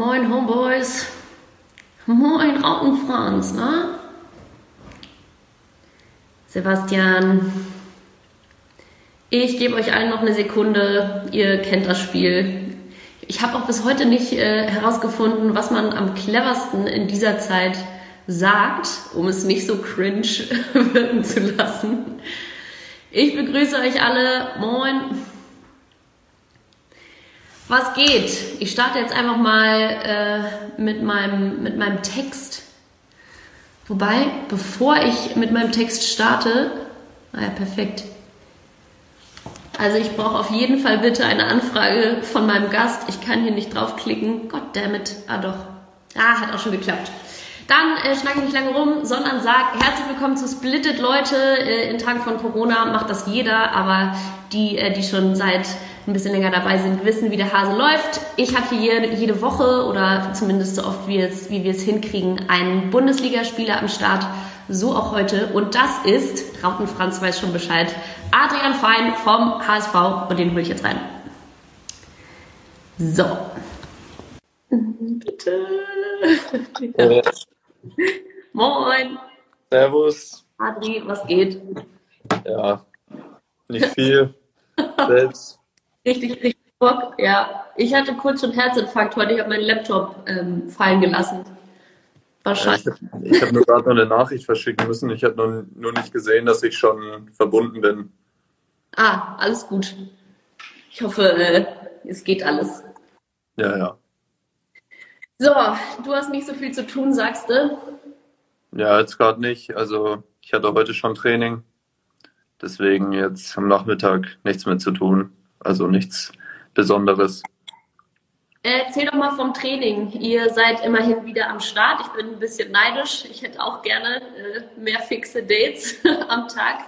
Moin Homeboys. Moin Rautenfranz, ne? Sebastian, ich gebe euch allen noch eine Sekunde. Ihr kennt das Spiel. Ich habe auch bis heute nicht äh, herausgefunden, was man am cleversten in dieser Zeit sagt, um es nicht so cringe wirken zu lassen. Ich begrüße euch alle. Moin. Was geht? Ich starte jetzt einfach mal äh, mit, meinem, mit meinem Text. Wobei, bevor ich mit meinem Text starte, naja, perfekt. Also ich brauche auf jeden Fall bitte eine Anfrage von meinem Gast. Ich kann hier nicht draufklicken. Goddammit. Ah doch. Ah, hat auch schon geklappt. Dann äh, schnacke ich nicht lange rum, sondern sag herzlich willkommen zu Splitted Leute. Äh, in Tagen von Corona macht das jeder, aber die, äh, die schon seit ein bisschen länger dabei sind, wissen, wie der Hase läuft. Ich habe hier jede Woche oder zumindest so oft wie, es, wie wir es hinkriegen, einen Bundesligaspieler am Start. So auch heute. Und das ist, Rauten Franz weiß schon Bescheid, Adrian Fein vom HSV. Und den hole ich jetzt rein. So. Bitte. Ja. Moin. Servus. Adri, was geht? Ja, nicht viel. Selbst. Richtig, richtig Bock. Ja, ich hatte kurz schon Herzinfarkt heute. Ich habe meinen Laptop ähm, fallen gelassen. Wahrscheinlich. Ich, ich habe nur gerade noch eine Nachricht verschicken müssen. Ich habe nur, nur nicht gesehen, dass ich schon verbunden bin. Ah, alles gut. Ich hoffe, äh, es geht alles. Ja, ja. So, du hast nicht so viel zu tun, sagst du? Ja, jetzt gerade nicht. Also ich hatte heute schon Training. Deswegen jetzt am Nachmittag nichts mehr zu tun. Also nichts Besonderes. Erzähl doch mal vom Training. Ihr seid immerhin wieder am Start. Ich bin ein bisschen neidisch. Ich hätte auch gerne äh, mehr fixe Dates am Tag.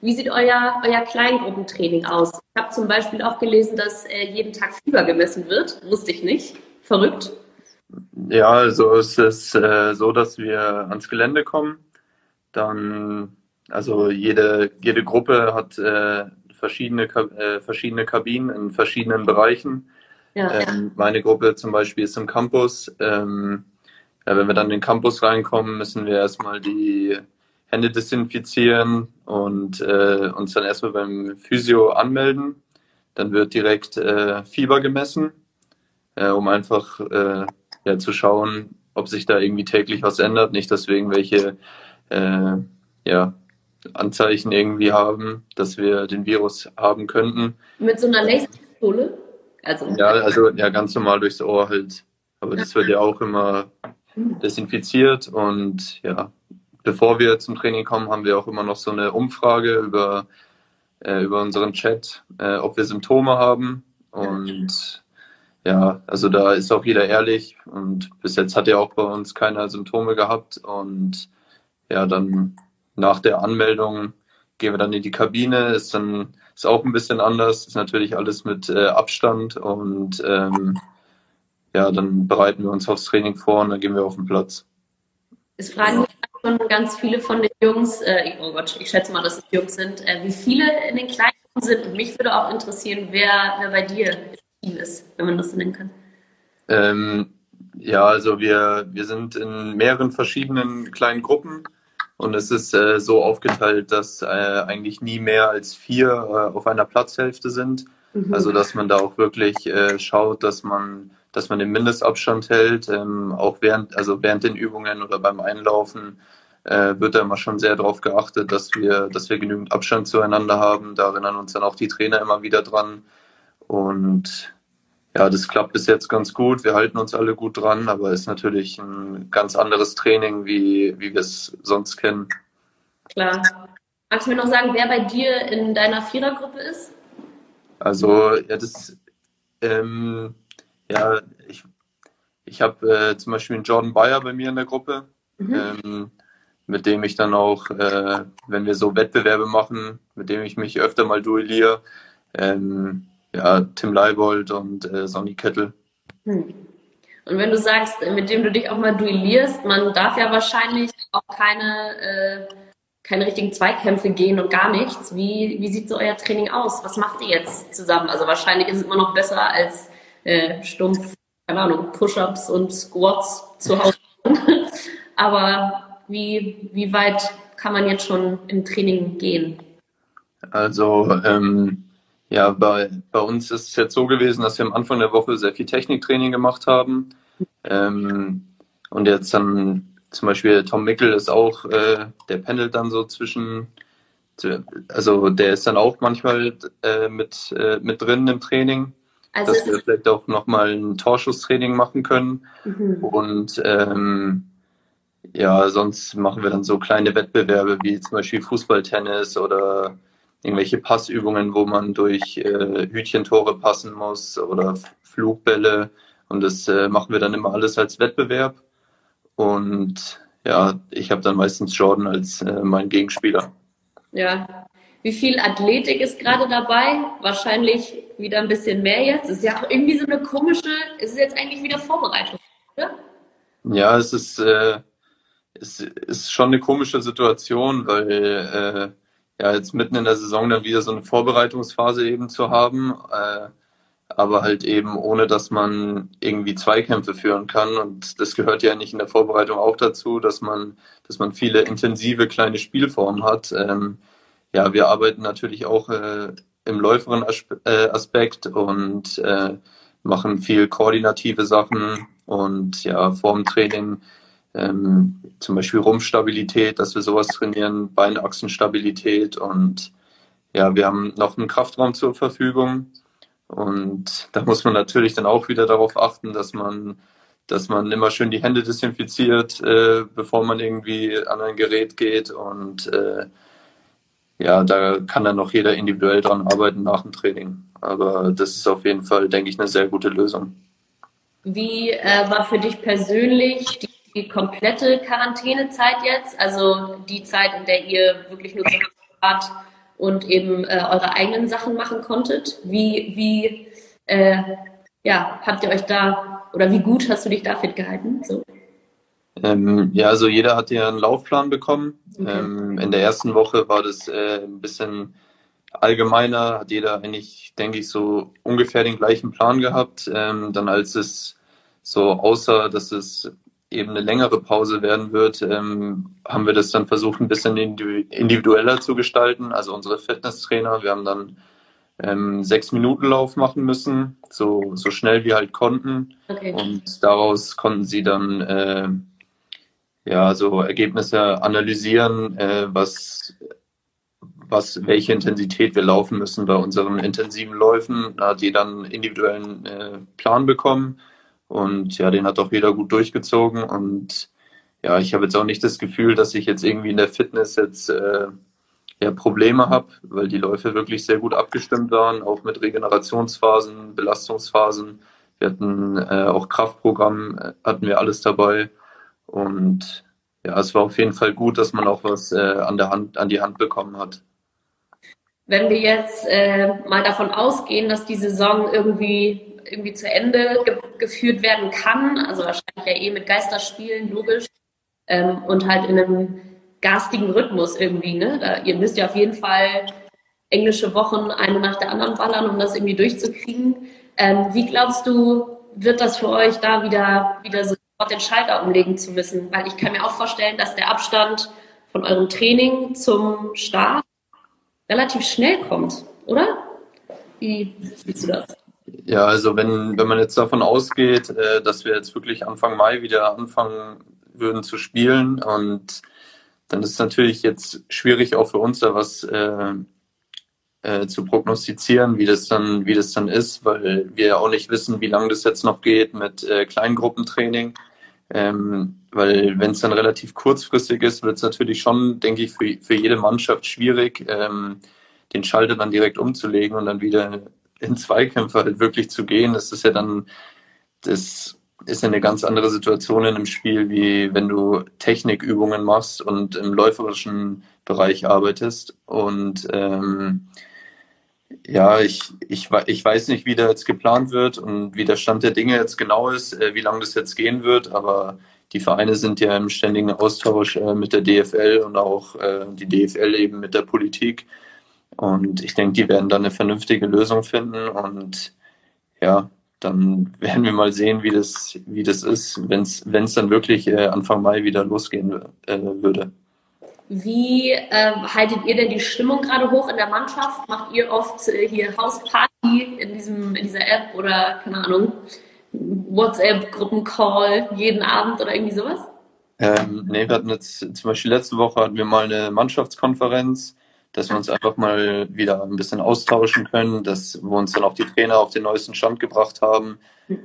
Wie sieht euer, euer Kleingruppentraining aus? Ich habe zum Beispiel auch gelesen, dass äh, jeden Tag Fieber gemessen wird. Wusste ich nicht. Verrückt. Ja, also es ist äh, so, dass wir ans Gelände kommen. Dann, also jede, jede Gruppe hat äh, verschiedene, äh, verschiedene Kabinen in verschiedenen Bereichen. Ja. Ähm, meine Gruppe zum Beispiel ist im Campus. Ähm, ja, wenn wir dann in den Campus reinkommen, müssen wir erstmal die Hände desinfizieren und äh, uns dann erstmal beim Physio anmelden. Dann wird direkt äh, Fieber gemessen, äh, um einfach äh, ja, zu schauen, ob sich da irgendwie täglich was ändert. Nicht, dass wir irgendwelche äh, ja, Anzeichen irgendwie haben, dass wir den Virus haben könnten. Mit so einer Laserpistole? Also, Ja, also ja, ganz normal durchs Ohr halt. Aber das wird ja auch immer desinfiziert und ja, bevor wir zum Training kommen, haben wir auch immer noch so eine Umfrage über, äh, über unseren Chat, äh, ob wir Symptome haben. Und ja, also da ist auch jeder ehrlich und bis jetzt hat ja auch bei uns keiner Symptome gehabt und ja, dann nach der Anmeldung gehen wir dann in die Kabine, ist dann ist auch ein bisschen anders, ist natürlich alles mit äh, Abstand und ähm, ja, dann bereiten wir uns aufs Training vor und dann gehen wir auf den Platz. Es fragen mich schon ganz viele von den Jungs, äh, oh Gott, ich schätze mal, dass es Jungs sind, äh, wie viele in den Kleinen sind. Und mich würde auch interessieren, wer, wer bei dir im Team ist, wenn man das so nennen kann. Ähm, ja, also wir, wir sind in mehreren verschiedenen kleinen Gruppen und es ist äh, so aufgeteilt, dass äh, eigentlich nie mehr als vier äh, auf einer Platzhälfte sind. Mhm. Also dass man da auch wirklich äh, schaut, dass man, dass man den Mindestabstand hält, ähm, auch während, also während den Übungen oder beim Einlaufen äh, wird da immer schon sehr darauf geachtet, dass wir, dass wir genügend Abstand zueinander haben. Da erinnern uns dann auch die Trainer immer wieder dran. Und ja, das klappt bis jetzt ganz gut. Wir halten uns alle gut dran, aber ist natürlich ein ganz anderes Training, wie, wie wir es sonst kennen. Klar. Magst du mir noch sagen, wer bei dir in deiner Vierergruppe ist? Also, ja, das, ähm, ja, ich, ich habe äh, zum Beispiel einen Jordan Bayer bei mir in der Gruppe, Mhm. ähm, mit dem ich dann auch, äh, wenn wir so Wettbewerbe machen, mit dem ich mich öfter mal duelliere, ähm, ja, Tim Leibold und äh, Sonny Kettel. Hm. Und wenn du sagst, mit dem du dich auch mal duellierst, man darf ja wahrscheinlich auch keine, äh, keine richtigen Zweikämpfe gehen und gar nichts. Wie, wie sieht so euer Training aus? Was macht ihr jetzt zusammen? Also wahrscheinlich ist es immer noch besser als äh, stumpf keine Ahnung, Push-ups und Squats zu Hause. Aber wie, wie weit kann man jetzt schon im Training gehen? Also ähm, ja, bei, bei uns ist es jetzt so gewesen, dass wir am Anfang der Woche sehr viel Techniktraining gemacht haben. Ähm, und jetzt dann zum Beispiel Tom Mickel ist auch, äh, der pendelt dann so zwischen, also der ist dann auch manchmal äh, mit, äh, mit drin im Training. Also dass wir vielleicht auch nochmal ein Torschusstraining machen können. Mhm. Und ähm, ja, sonst machen wir dann so kleine Wettbewerbe wie zum Beispiel Fußballtennis oder irgendwelche Passübungen, wo man durch äh, Hütchentore passen muss oder Flugbälle. Und das äh, machen wir dann immer alles als Wettbewerb. Und ja, ich habe dann meistens Jordan als äh, mein Gegenspieler. Ja. Wie viel Athletik ist gerade dabei? Wahrscheinlich wieder ein bisschen mehr jetzt. Ist ja auch irgendwie so eine komische, ist es jetzt eigentlich wieder Vorbereitung, oder? Ja, es ist, äh, es ist schon eine komische Situation, weil äh, ja jetzt mitten in der Saison dann wieder so eine Vorbereitungsphase eben zu haben, äh, aber halt eben ohne, dass man irgendwie Zweikämpfe führen kann und das gehört ja nicht in der Vorbereitung auch dazu, dass man, dass man viele intensive kleine Spielformen hat. Ähm, ja, wir arbeiten natürlich auch äh, im läuferen äh, Aspekt und äh, machen viel koordinative Sachen und ja, vorm Training ähm, zum Beispiel Rumpfstabilität, dass wir sowas trainieren, Beinachsenstabilität und ja, wir haben noch einen Kraftraum zur Verfügung und da muss man natürlich dann auch wieder darauf achten, dass man dass man immer schön die Hände desinfiziert, äh, bevor man irgendwie an ein Gerät geht und äh, ja, da kann dann noch jeder individuell dran arbeiten nach dem Training. Aber das ist auf jeden Fall, denke ich, eine sehr gute Lösung. Wie äh, war für dich persönlich die die komplette Quarantänezeit jetzt, also die Zeit, in der ihr wirklich nur zu wart und eben äh, eure eigenen Sachen machen konntet. Wie, wie äh, ja, habt ihr euch da oder wie gut hast du dich da fit gehalten? So. Ähm, ja, also jeder hat ja einen Laufplan bekommen. Okay. Ähm, in der ersten Woche war das äh, ein bisschen allgemeiner, hat jeder eigentlich, denke ich, so ungefähr den gleichen Plan gehabt. Ähm, dann als es so aussah, dass es eben eine längere Pause werden wird, ähm, haben wir das dann versucht, ein bisschen individueller zu gestalten. Also unsere Fitnesstrainer, wir haben dann ähm, sechs Minuten Lauf machen müssen, so, so schnell wie halt konnten. Okay. Und daraus konnten sie dann äh, ja so Ergebnisse analysieren, äh, was was, welche Intensität wir laufen müssen bei unseren intensiven Läufen. Da hat jeder einen individuellen äh, Plan bekommen und ja, den hat auch jeder gut durchgezogen. Und ja, ich habe jetzt auch nicht das Gefühl, dass ich jetzt irgendwie in der Fitness jetzt äh, ja, Probleme habe, weil die Läufe wirklich sehr gut abgestimmt waren, auch mit Regenerationsphasen, Belastungsphasen. Wir hatten äh, auch Kraftprogramm, äh, hatten wir alles dabei. Und ja, es war auf jeden Fall gut, dass man auch was äh, an der Hand, an die Hand bekommen hat. Wenn wir jetzt äh, mal davon ausgehen, dass die Saison irgendwie irgendwie zu Ende ge geführt werden kann. Also wahrscheinlich ja eh mit Geisterspielen, logisch. Ähm, und halt in einem garstigen Rhythmus irgendwie. Ne? Da, ihr müsst ja auf jeden Fall englische Wochen eine nach der anderen ballern, um das irgendwie durchzukriegen. Ähm, wie glaubst du, wird das für euch da wieder, wieder so den Schalter umlegen zu müssen? Weil ich kann mir auch vorstellen, dass der Abstand von eurem Training zum Start relativ schnell kommt, oder? Wie siehst du das? Ja, also wenn, wenn man jetzt davon ausgeht, äh, dass wir jetzt wirklich Anfang Mai wieder anfangen würden zu spielen und dann ist es natürlich jetzt schwierig auch für uns da was äh, äh, zu prognostizieren, wie das dann, wie das dann ist, weil wir ja auch nicht wissen, wie lange das jetzt noch geht mit äh, Kleingruppentraining. Ähm, weil wenn es dann relativ kurzfristig ist, wird es natürlich schon, denke ich, für, für jede Mannschaft schwierig, ähm, den Schalter dann direkt umzulegen und dann wieder in Zweikämpfe halt wirklich zu gehen, das ist ja dann, das ist ja eine ganz andere Situation in einem Spiel, wie wenn du Technikübungen machst und im läuferischen Bereich arbeitest. Und ähm, ja, ich, ich, ich weiß nicht, wie da jetzt geplant wird und wie der Stand der Dinge jetzt genau ist, äh, wie lange das jetzt gehen wird, aber die Vereine sind ja im ständigen Austausch äh, mit der DFL und auch äh, die DFL eben mit der Politik. Und ich denke, die werden dann eine vernünftige Lösung finden. Und ja, dann werden wir mal sehen, wie das, wie das ist, wenn es dann wirklich äh, Anfang Mai wieder losgehen äh, würde. Wie äh, haltet ihr denn die Stimmung gerade hoch in der Mannschaft? Macht ihr oft äh, hier Hausparty in, diesem, in dieser App oder, keine Ahnung, WhatsApp-Gruppencall jeden Abend oder irgendwie sowas? Ähm, nee, wir hatten jetzt zum Beispiel letzte Woche hatten wir mal eine Mannschaftskonferenz, dass wir uns einfach mal wieder ein bisschen austauschen können, dass wir uns dann auch die Trainer auf den neuesten Stand gebracht haben.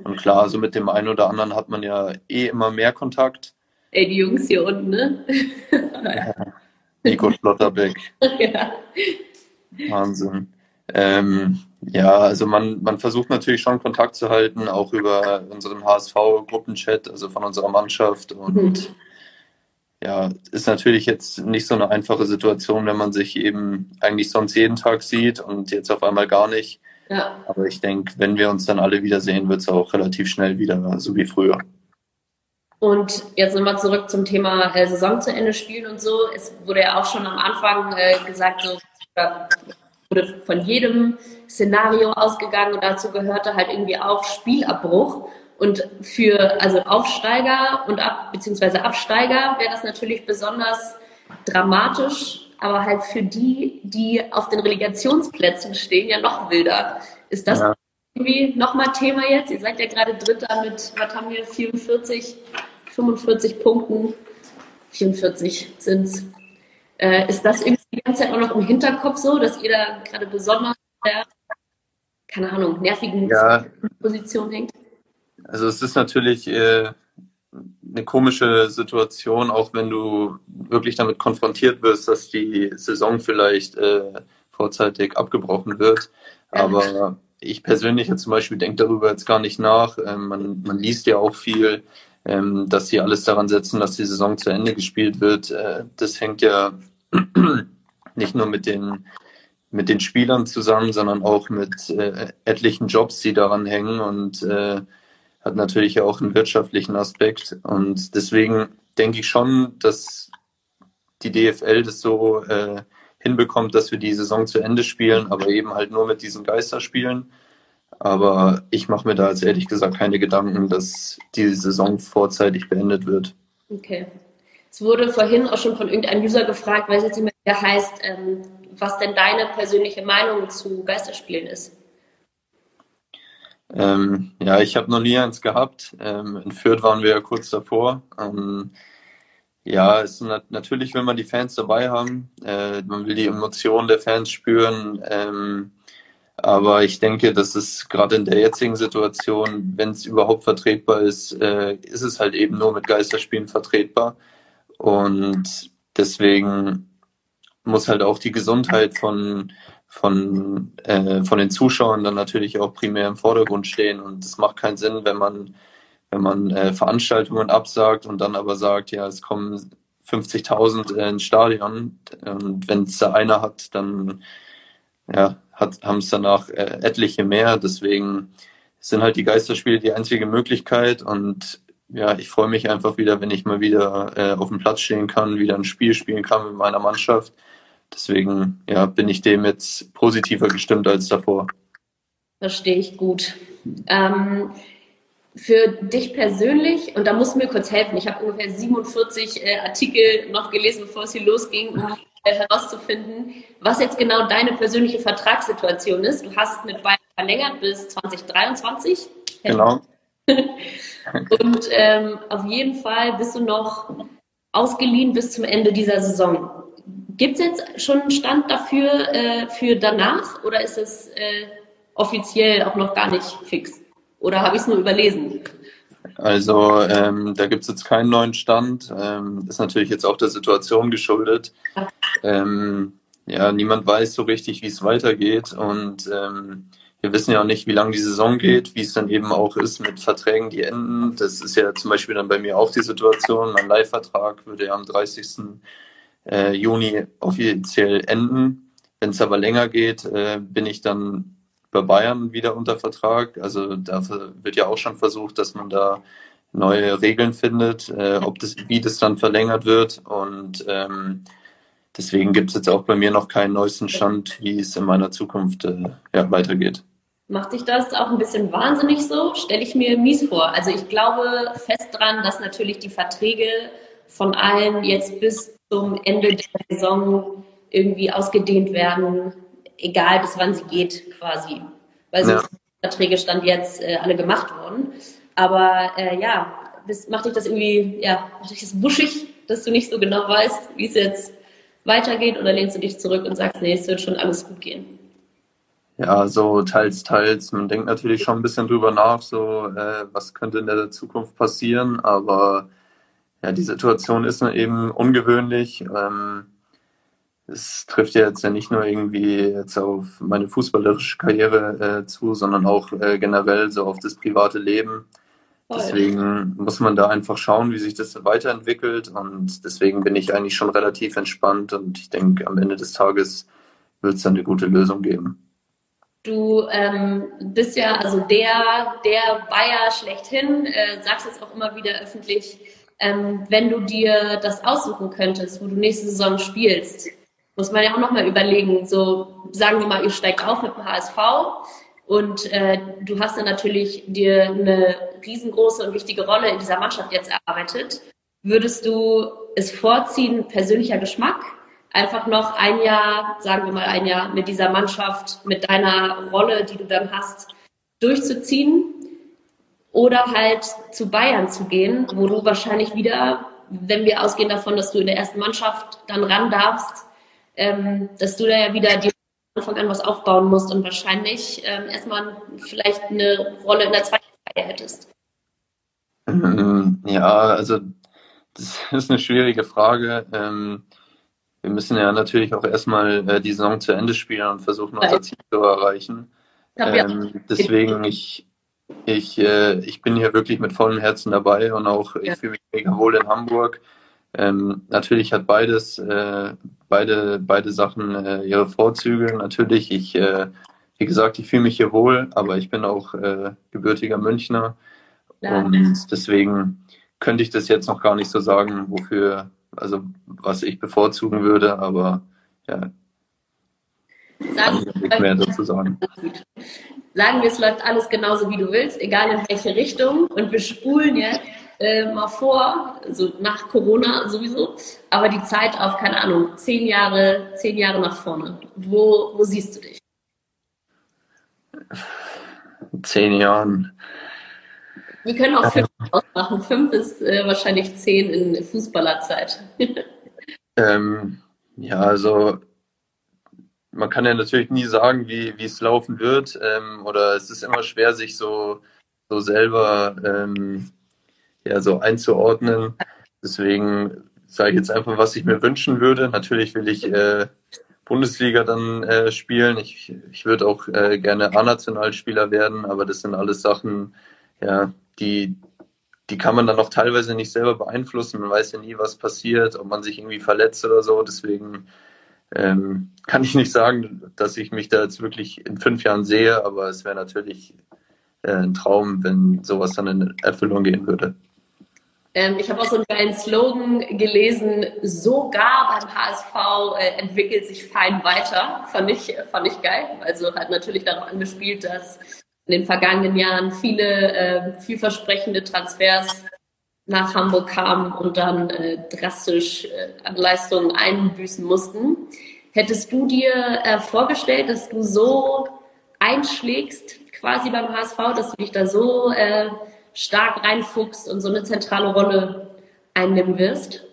Und klar, so mit dem einen oder anderen hat man ja eh immer mehr Kontakt. Ey, die Jungs hier unten, ne? Nico Schlotterbeck. ja. Wahnsinn. Ähm, ja, also man, man versucht natürlich schon Kontakt zu halten, auch über unseren HSV-Gruppenchat, also von unserer Mannschaft. Und mhm. Ja, ist natürlich jetzt nicht so eine einfache Situation, wenn man sich eben eigentlich sonst jeden Tag sieht und jetzt auf einmal gar nicht. Ja. Aber ich denke, wenn wir uns dann alle wiedersehen, wird es auch relativ schnell wieder so wie früher. Und jetzt nochmal zurück zum Thema äh, Saison zu Ende spielen und so. Es wurde ja auch schon am Anfang äh, gesagt, so, wurde von jedem Szenario ausgegangen und dazu gehörte halt irgendwie auch Spielabbruch. Und für also Aufsteiger und ab, beziehungsweise Absteiger wäre das natürlich besonders dramatisch, aber halt für die, die auf den Relegationsplätzen stehen, ja noch wilder. Ist das ja. irgendwie nochmal Thema jetzt? Ihr seid ja gerade Dritter mit, was haben wir, 44, 45 Punkten. 44 sind es. Äh, ist das irgendwie die ganze Zeit auch noch im Hinterkopf so, dass ihr da gerade besonders der, keine Ahnung, nervigen ja. Position hängt? Also es ist natürlich äh, eine komische Situation, auch wenn du wirklich damit konfrontiert wirst, dass die Saison vielleicht äh, vorzeitig abgebrochen wird. Aber ich persönlich jetzt zum Beispiel denke darüber jetzt gar nicht nach. Ähm, man, man liest ja auch viel, ähm, dass sie alles daran setzen, dass die Saison zu Ende gespielt wird. Äh, das hängt ja nicht nur mit den, mit den Spielern zusammen, sondern auch mit äh, etlichen Jobs, die daran hängen und äh, hat natürlich auch einen wirtschaftlichen Aspekt. Und deswegen denke ich schon, dass die DFL das so äh, hinbekommt, dass wir die Saison zu Ende spielen, aber eben halt nur mit diesen Geisterspielen. Aber ich mache mir da jetzt ehrlich gesagt keine Gedanken, dass die Saison vorzeitig beendet wird. Okay. Es wurde vorhin auch schon von irgendeinem User gefragt, weil es jetzt nicht mehr der heißt, ähm, was denn deine persönliche Meinung zu Geisterspielen ist. Ähm, ja, ich habe noch nie eins gehabt. Ähm, in Fürth waren wir ja kurz davor. Ähm, ja, nat natürlich will man die Fans dabei haben. Äh, man will die Emotionen der Fans spüren. Ähm, aber ich denke, dass es gerade in der jetzigen Situation, wenn es überhaupt vertretbar ist, äh, ist es halt eben nur mit Geisterspielen vertretbar. Und deswegen muss halt auch die Gesundheit von, von, äh, von den Zuschauern dann natürlich auch primär im Vordergrund stehen. Und es macht keinen Sinn, wenn man, wenn man äh, Veranstaltungen absagt und dann aber sagt, ja, es kommen 50.000 ins Stadion. Und wenn es da einer hat, dann ja, haben es danach äh, etliche mehr. Deswegen sind halt die Geisterspiele die einzige Möglichkeit. Und ja, ich freue mich einfach wieder, wenn ich mal wieder äh, auf dem Platz stehen kann, wieder ein Spiel spielen kann mit meiner Mannschaft. Deswegen ja, bin ich dem jetzt positiver gestimmt als davor. Verstehe ich gut. Ähm, für dich persönlich, und da musst du mir kurz helfen, ich habe ungefähr 47 äh, Artikel noch gelesen, bevor es hier losging, um äh, herauszufinden, was jetzt genau deine persönliche Vertragssituation ist. Du hast mit Bayern verlängert bis 2023. Genau. Und ähm, auf jeden Fall bist du noch ausgeliehen bis zum Ende dieser Saison. Gibt es jetzt schon einen Stand dafür äh, für danach oder ist es äh, offiziell auch noch gar nicht fix? Oder habe ich es nur überlesen? Also ähm, da gibt es jetzt keinen neuen Stand. Ähm, ist natürlich jetzt auch der Situation geschuldet. Ähm, ja, niemand weiß so richtig, wie es weitergeht und ähm, wir wissen ja auch nicht, wie lange die Saison geht, wie es dann eben auch ist mit Verträgen, die enden. Das ist ja zum Beispiel dann bei mir auch die Situation. Mein Leihvertrag würde ja am 30. Äh, Juni offiziell enden. Wenn es aber länger geht, äh, bin ich dann bei Bayern wieder unter Vertrag. Also da wird ja auch schon versucht, dass man da neue Regeln findet, äh, ob das, wie das dann verlängert wird. Und ähm, deswegen gibt es jetzt auch bei mir noch keinen neuesten Stand, wie es in meiner Zukunft äh, ja, weitergeht. Macht dich das auch ein bisschen wahnsinnig so? Stelle ich mir mies vor. Also ich glaube fest dran, dass natürlich die Verträge von allen jetzt bis zum Ende der Saison irgendwie ausgedehnt werden, egal bis wann sie geht quasi. Weil so ja. Verträge stand jetzt äh, alle gemacht worden. Aber äh, ja, das, macht dich das irgendwie, ja, macht dich das wuschig, dass du nicht so genau weißt, wie es jetzt weitergeht oder lehnst du dich zurück und sagst, nee, es wird schon alles gut gehen? Ja, so teils, teils. Man denkt natürlich schon ein bisschen drüber nach, so äh, was könnte in der Zukunft passieren, aber ja, die Situation ist eben ungewöhnlich. Ähm, es trifft ja jetzt ja nicht nur irgendwie jetzt auf meine fußballerische Karriere äh, zu, sondern auch äh, generell so auf das private Leben. Deswegen muss man da einfach schauen, wie sich das weiterentwickelt. Und deswegen bin ich eigentlich schon relativ entspannt und ich denke, am Ende des Tages wird es dann eine gute Lösung geben. Du ähm, bist ja also der, der Bayer schlechthin, äh, sagst es auch immer wieder öffentlich, ähm, wenn du dir das aussuchen könntest, wo du nächste Saison spielst, muss man ja auch nochmal überlegen, so sagen wir mal, ihr steigt auf mit dem HSV und äh, du hast dann natürlich dir eine riesengroße und wichtige Rolle in dieser Mannschaft jetzt erarbeitet. Würdest du es vorziehen, persönlicher Geschmack, einfach noch ein Jahr, sagen wir mal ein Jahr, mit dieser Mannschaft, mit deiner Rolle, die du dann hast, durchzuziehen? Oder halt zu Bayern zu gehen, wo du wahrscheinlich wieder, wenn wir ausgehen davon, dass du in der ersten Mannschaft dann ran darfst, ähm, dass du da ja wieder die Anfang an was aufbauen musst und wahrscheinlich ähm, erstmal vielleicht eine Rolle in der zweiten Reihe hättest. Ähm, ja, also das ist eine schwierige Frage. Ähm, wir müssen ja natürlich auch erstmal äh, die Saison zu Ende spielen und versuchen, unser Ziel zu erreichen. Ähm, deswegen, ich, ich, äh, ich bin hier wirklich mit vollem Herzen dabei und auch ich fühle mich mega wohl in Hamburg. Ähm, natürlich hat beides, äh, beide, beide Sachen äh, ihre Vorzüge. Natürlich, ich, äh, wie gesagt, ich fühle mich hier wohl, aber ich bin auch äh, gebürtiger Münchner. Ja. Und deswegen könnte ich das jetzt noch gar nicht so sagen, wofür, also was ich bevorzugen würde, aber ja. Sagen, nicht mehr dazu sagen. sagen wir, es läuft alles genauso, wie du willst, egal in welche Richtung. Und wir spulen jetzt äh, mal vor, so nach Corona sowieso, aber die Zeit auf, keine Ahnung, zehn Jahre, zehn Jahre nach vorne. Wo, wo siehst du dich? Zehn Jahren. Wir können auch fünf ausmachen. Fünf ist äh, wahrscheinlich zehn in Fußballerzeit. ähm, ja, also man kann ja natürlich nie sagen, wie, wie es laufen wird. Ähm, oder es ist immer schwer, sich so, so selber ähm, ja, so einzuordnen. Deswegen sage ich jetzt einfach, was ich mir wünschen würde. Natürlich will ich äh, Bundesliga dann äh, spielen. Ich, ich würde auch äh, gerne A-Nationalspieler werden, aber das sind alles Sachen, ja, die, die kann man dann auch teilweise nicht selber beeinflussen. Man weiß ja nie, was passiert, ob man sich irgendwie verletzt oder so. Deswegen ähm, kann ich nicht sagen, dass ich mich da jetzt wirklich in fünf Jahren sehe, aber es wäre natürlich äh, ein Traum, wenn sowas dann in Erfüllung gehen würde. Ähm, ich habe auch so einen geilen Slogan gelesen, sogar beim HSV äh, entwickelt sich fein weiter. Fand ich, fand ich geil. Also hat natürlich darauf angespielt, dass in den vergangenen Jahren viele äh, vielversprechende Transfers nach Hamburg kamen und dann äh, drastisch äh, an Leistungen einbüßen mussten. Hättest du dir äh, vorgestellt, dass du so einschlägst quasi beim HSV, dass du dich da so äh, stark reinfuchst und so eine zentrale Rolle einnehmen wirst?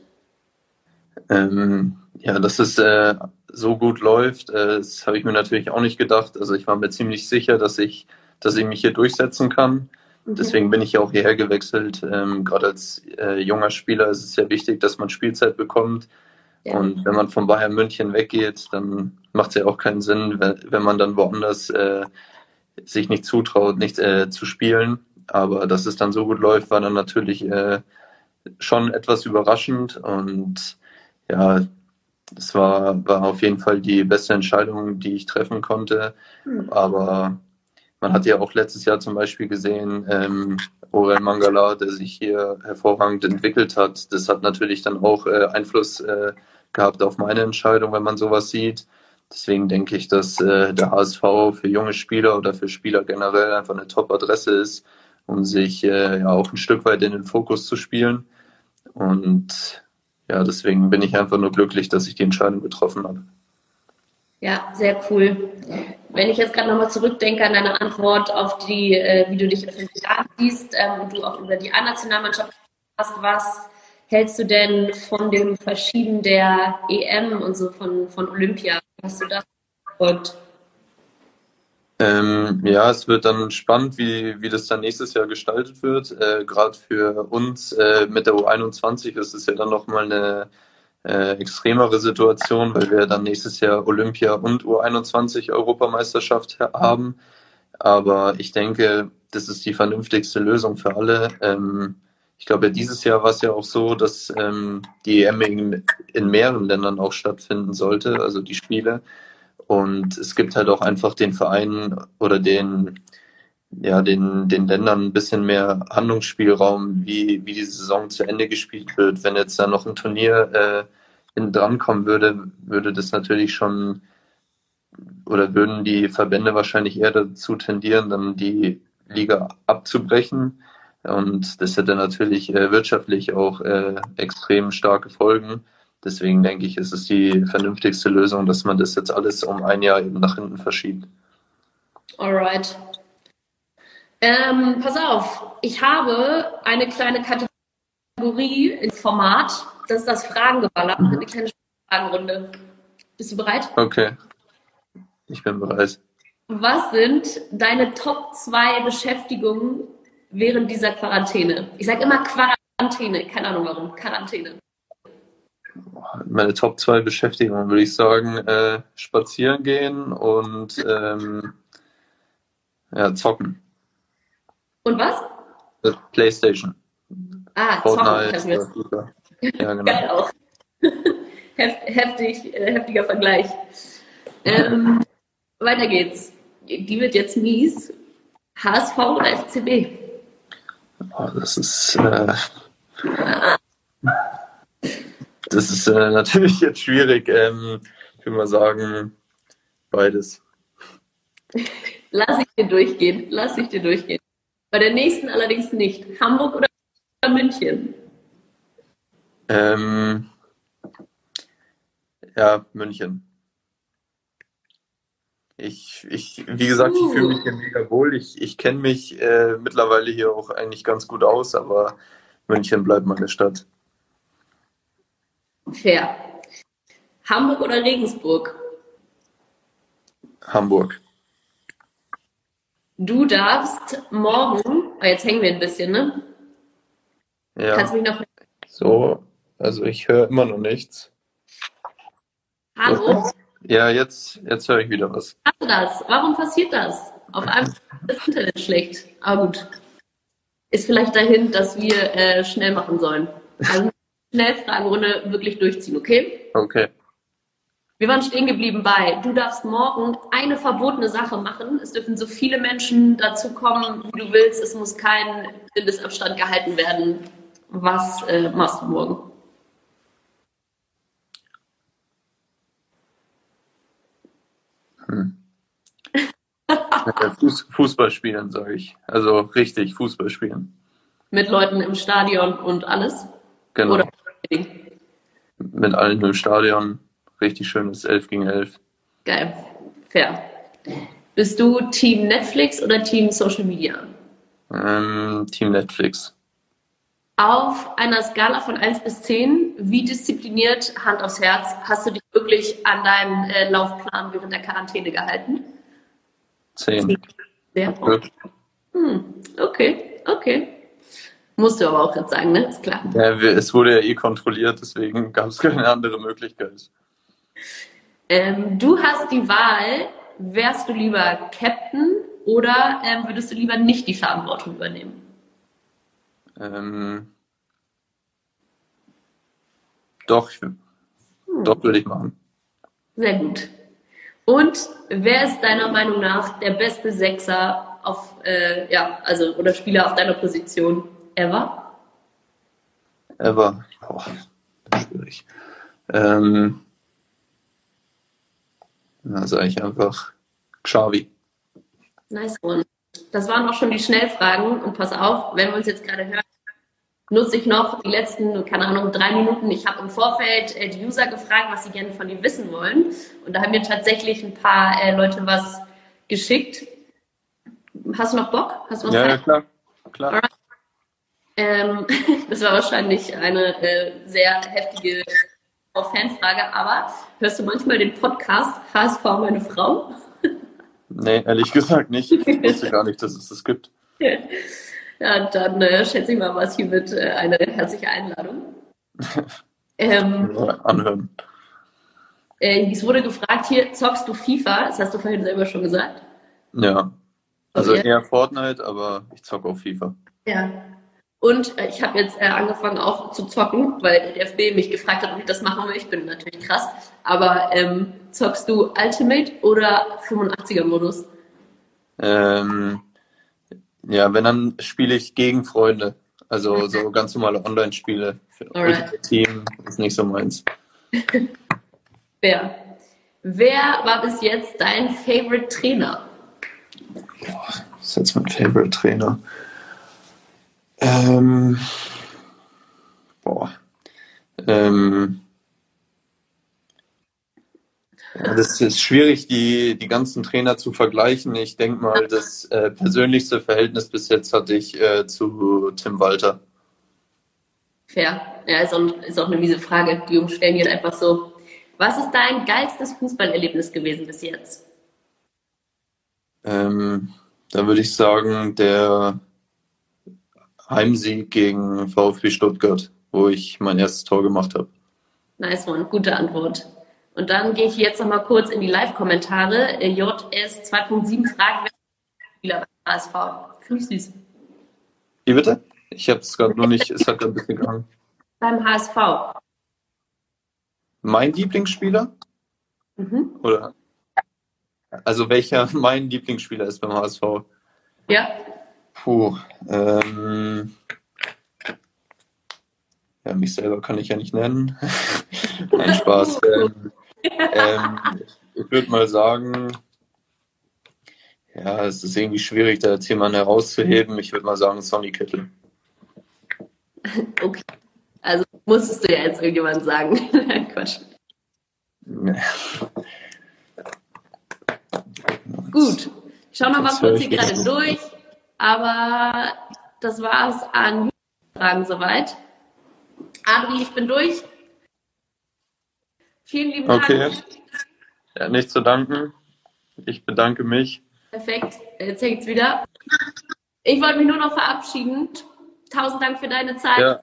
Ähm, ja, dass es äh, so gut läuft, äh, das habe ich mir natürlich auch nicht gedacht. Also ich war mir ziemlich sicher, dass ich, dass ich mich hier durchsetzen kann. Mhm. Deswegen bin ich ja auch hierher gewechselt. Ähm, Gerade als äh, junger Spieler ist es sehr wichtig, dass man Spielzeit bekommt. Ja. Und wenn man von Bayern München weggeht, dann macht es ja auch keinen Sinn, wenn, wenn man dann woanders äh, sich nicht zutraut, nicht äh, zu spielen. Aber dass es dann so gut läuft, war dann natürlich äh, schon etwas überraschend. Und ja, es war, war auf jeden Fall die beste Entscheidung, die ich treffen konnte. Mhm. Aber man hat ja auch letztes Jahr zum Beispiel gesehen, ähm, Orel Mangala, der sich hier hervorragend entwickelt hat. Das hat natürlich dann auch äh, Einfluss äh, gehabt auf meine Entscheidung, wenn man sowas sieht. Deswegen denke ich, dass äh, der HSV für junge Spieler oder für Spieler generell einfach eine Top-Adresse ist, um sich äh, ja auch ein Stück weit in den Fokus zu spielen. Und ja, deswegen bin ich einfach nur glücklich, dass ich die Entscheidung getroffen habe. Ja, sehr cool. Wenn ich jetzt gerade nochmal zurückdenke an deine Antwort auf die, äh, wie du dich in fünf ähm, und du auch über die A-Nationalmannschaft hast, was hältst du denn von dem Verschieben der EM und so von, von Olympia? Hast du das verfolgt? Ähm, ja, es wird dann spannend, wie, wie das dann nächstes Jahr gestaltet wird. Äh, Gerade für uns äh, mit der U21 ist es ja dann nochmal eine äh, extremere Situation, weil wir dann nächstes Jahr Olympia und U21 Europameisterschaft haben. Aber ich denke, das ist die vernünftigste Lösung für alle. Ähm, ich glaube, dieses Jahr war es ja auch so, dass ähm, die EM in, in mehreren Ländern auch stattfinden sollte, also die Spiele. Und es gibt halt auch einfach den Vereinen oder den, ja, den, den Ländern ein bisschen mehr Handlungsspielraum, wie, wie die Saison zu Ende gespielt wird. Wenn jetzt da noch ein Turnier äh, in dran kommen würde, würde das natürlich schon oder würden die Verbände wahrscheinlich eher dazu tendieren, dann die Liga abzubrechen. Und das hätte natürlich äh, wirtschaftlich auch äh, extrem starke Folgen. Deswegen denke ich, ist es die vernünftigste Lösung, dass man das jetzt alles um ein Jahr eben nach hinten verschiebt. Alright. Ähm, pass auf, ich habe eine kleine Kategorie im Format. Das ist das Fragengeballer, mhm. eine kleine Fragenrunde. Bist du bereit? Okay. Ich bin bereit. Was sind deine Top 2 Beschäftigungen während dieser Quarantäne? Ich sage immer Quarantäne, keine Ahnung warum. Quarantäne. Meine Top 2 Beschäftigungen würde ich sagen, äh, spazieren gehen und ähm, ja, zocken. Und was? Äh, Playstation. Ah, Fortnite, zocken. Ja, genau. Geil auch. Heftig, äh, heftiger Vergleich. Ähm, weiter geht's. Die wird jetzt mies. HSV oder FCB? Oh, das ist. Äh, das ist äh, natürlich jetzt schwierig. Ähm, ich würde mal sagen, beides. Lass ich dir durchgehen. Lass ich dir durchgehen. Bei der nächsten allerdings nicht. Hamburg oder München? Ähm, ja, München. Ich, ich, wie gesagt, ich fühle mich hier mega wohl. Ich, ich kenne mich äh, mittlerweile hier auch eigentlich ganz gut aus, aber München bleibt meine Stadt. Fair. Hamburg oder Regensburg? Hamburg. Du darfst morgen, oh, jetzt hängen wir ein bisschen, ne? Ja. Kannst du mich noch. So, also ich höre immer noch nichts. Hallo? Ja, jetzt, jetzt höre ich wieder was. Was das? Warum passiert das? Auf einmal ist das Internet schlecht. Aber gut. Ist vielleicht dahin, dass wir äh, schnell machen sollen. Also Schnellfragenrunde wirklich durchziehen, okay? Okay. Wir waren stehen geblieben bei, du darfst morgen eine verbotene Sache machen. Es dürfen so viele Menschen dazu kommen, wie du willst. Es muss kein Mindestabstand gehalten werden. Was äh, machst du morgen? Hm. Fuß, Fußball spielen, sage ich. Also richtig Fußball spielen. Mit Leuten im Stadion und alles? Genau. Oder mit allen im Stadion. Richtig schönes 11 gegen 11. Geil. Fair. Bist du Team Netflix oder Team Social Media? Ähm, Team Netflix. Auf einer Skala von 1 bis 10, wie diszipliniert, Hand aufs Herz, hast du dich wirklich an deinen äh, Laufplan während der Quarantäne gehalten? 10. Sehr gut. Hm, okay, okay. Musst du aber auch jetzt sagen, ne? Ist klar. Ja, es wurde ja eh kontrolliert, deswegen gab es keine andere Möglichkeit. Ähm, du hast die Wahl, wärst du lieber Captain oder ähm, würdest du lieber nicht die Verantwortung übernehmen? Ähm, doch, ich, hm. doch würde ich machen. Sehr gut. Und wer ist deiner Meinung nach der beste Sechser auf, äh, ja, also oder Spieler auf deiner Position ever? Ever. Boah, schwierig. Ähm, Da sage ich einfach Xavi. Nice one. Das waren auch schon die Schnellfragen. Und pass auf, wenn wir uns jetzt gerade hören, nutze ich noch die letzten, keine Ahnung, drei Minuten. Ich habe im Vorfeld äh, die User gefragt, was sie gerne von dir wissen wollen. Und da haben mir tatsächlich ein paar äh, Leute was geschickt. Hast du noch Bock? Hast du noch Ja, Zeit? ja, klar. klar. Ähm, das war wahrscheinlich eine äh, sehr heftige Fanfrage, aber hörst du manchmal den Podcast HSV meine Frau? Nee, ehrlich gesagt nicht. Ich wusste gar nicht, dass es das gibt. Ja, dann äh, schätze ich mal, was hiermit äh, eine herzliche Einladung. Ähm, Anhören. äh, es wurde gefragt hier, zockst du FIFA? Das hast du vorhin selber schon gesagt. Ja. Also Okay. eher Fortnite, aber ich zocke auf FIFA. Ja. Und äh, ich habe jetzt äh, angefangen auch zu zocken, weil der DFB mich gefragt hat, ob ich das machen will. Ich bin natürlich krass. Aber ähm, zockst du Ultimate oder 85er-Modus? Ähm, ja, wenn dann spiele ich gegen Freunde. Also so ganz normale Online-Spiele. Für Team ist nicht so meins. Wer? Wer war bis jetzt dein Favorite Trainer? Das ist jetzt mein Favorite Trainer. Ähm, boah. Ähm, das ist schwierig, die, die ganzen Trainer zu vergleichen. Ich denke mal, das äh, persönlichste Verhältnis bis jetzt hatte ich äh, zu Tim Walter. Fair. Ja, ist auch, ist auch eine miese Frage. Die Jungs stellen hier einfach so. Was ist dein geilstes Fußballerlebnis gewesen bis jetzt? Ähm, da würde ich sagen, der Heimsieg gegen VfB Stuttgart, wo ich mein erstes Tor gemacht habe. Nice one, gute Antwort. Und dann gehe ich jetzt nochmal kurz in die Live-Kommentare. JS 2.7 fragt, wer Spieler beim HSV? Finde ich süß. Wie bitte? Ich habe es gerade noch nicht, es hat gerade ein bisschen gegangen. Beim HSV. Mein Lieblingsspieler? Mhm. Oder? Also welcher mein Lieblingsspieler ist beim HSV? Ja, Puh, ähm, ja, mich selber kann ich ja nicht nennen. Nein, Spaß. Ähm, ähm, ich würde mal sagen, ja, es ist irgendwie schwierig, da jetzt jemanden herauszuheben. Ich würde mal sagen, Sonny Kittel. okay. Also musstest du ja jetzt irgendjemand sagen. Quatsch. Gut. Ich schau noch mal kurz hier gerade durch. Aber das war's an Fragen soweit. Adri, ich bin durch. Vielen lieben Okay. Dank. Ja, nicht zu danken. Ich bedanke mich. Perfekt. Jetzt hängt's wieder. Ich wollte mich nur noch verabschieden. Tausend Dank für deine Zeit. Ja.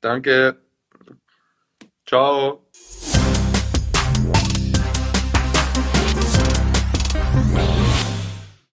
Danke. Ciao.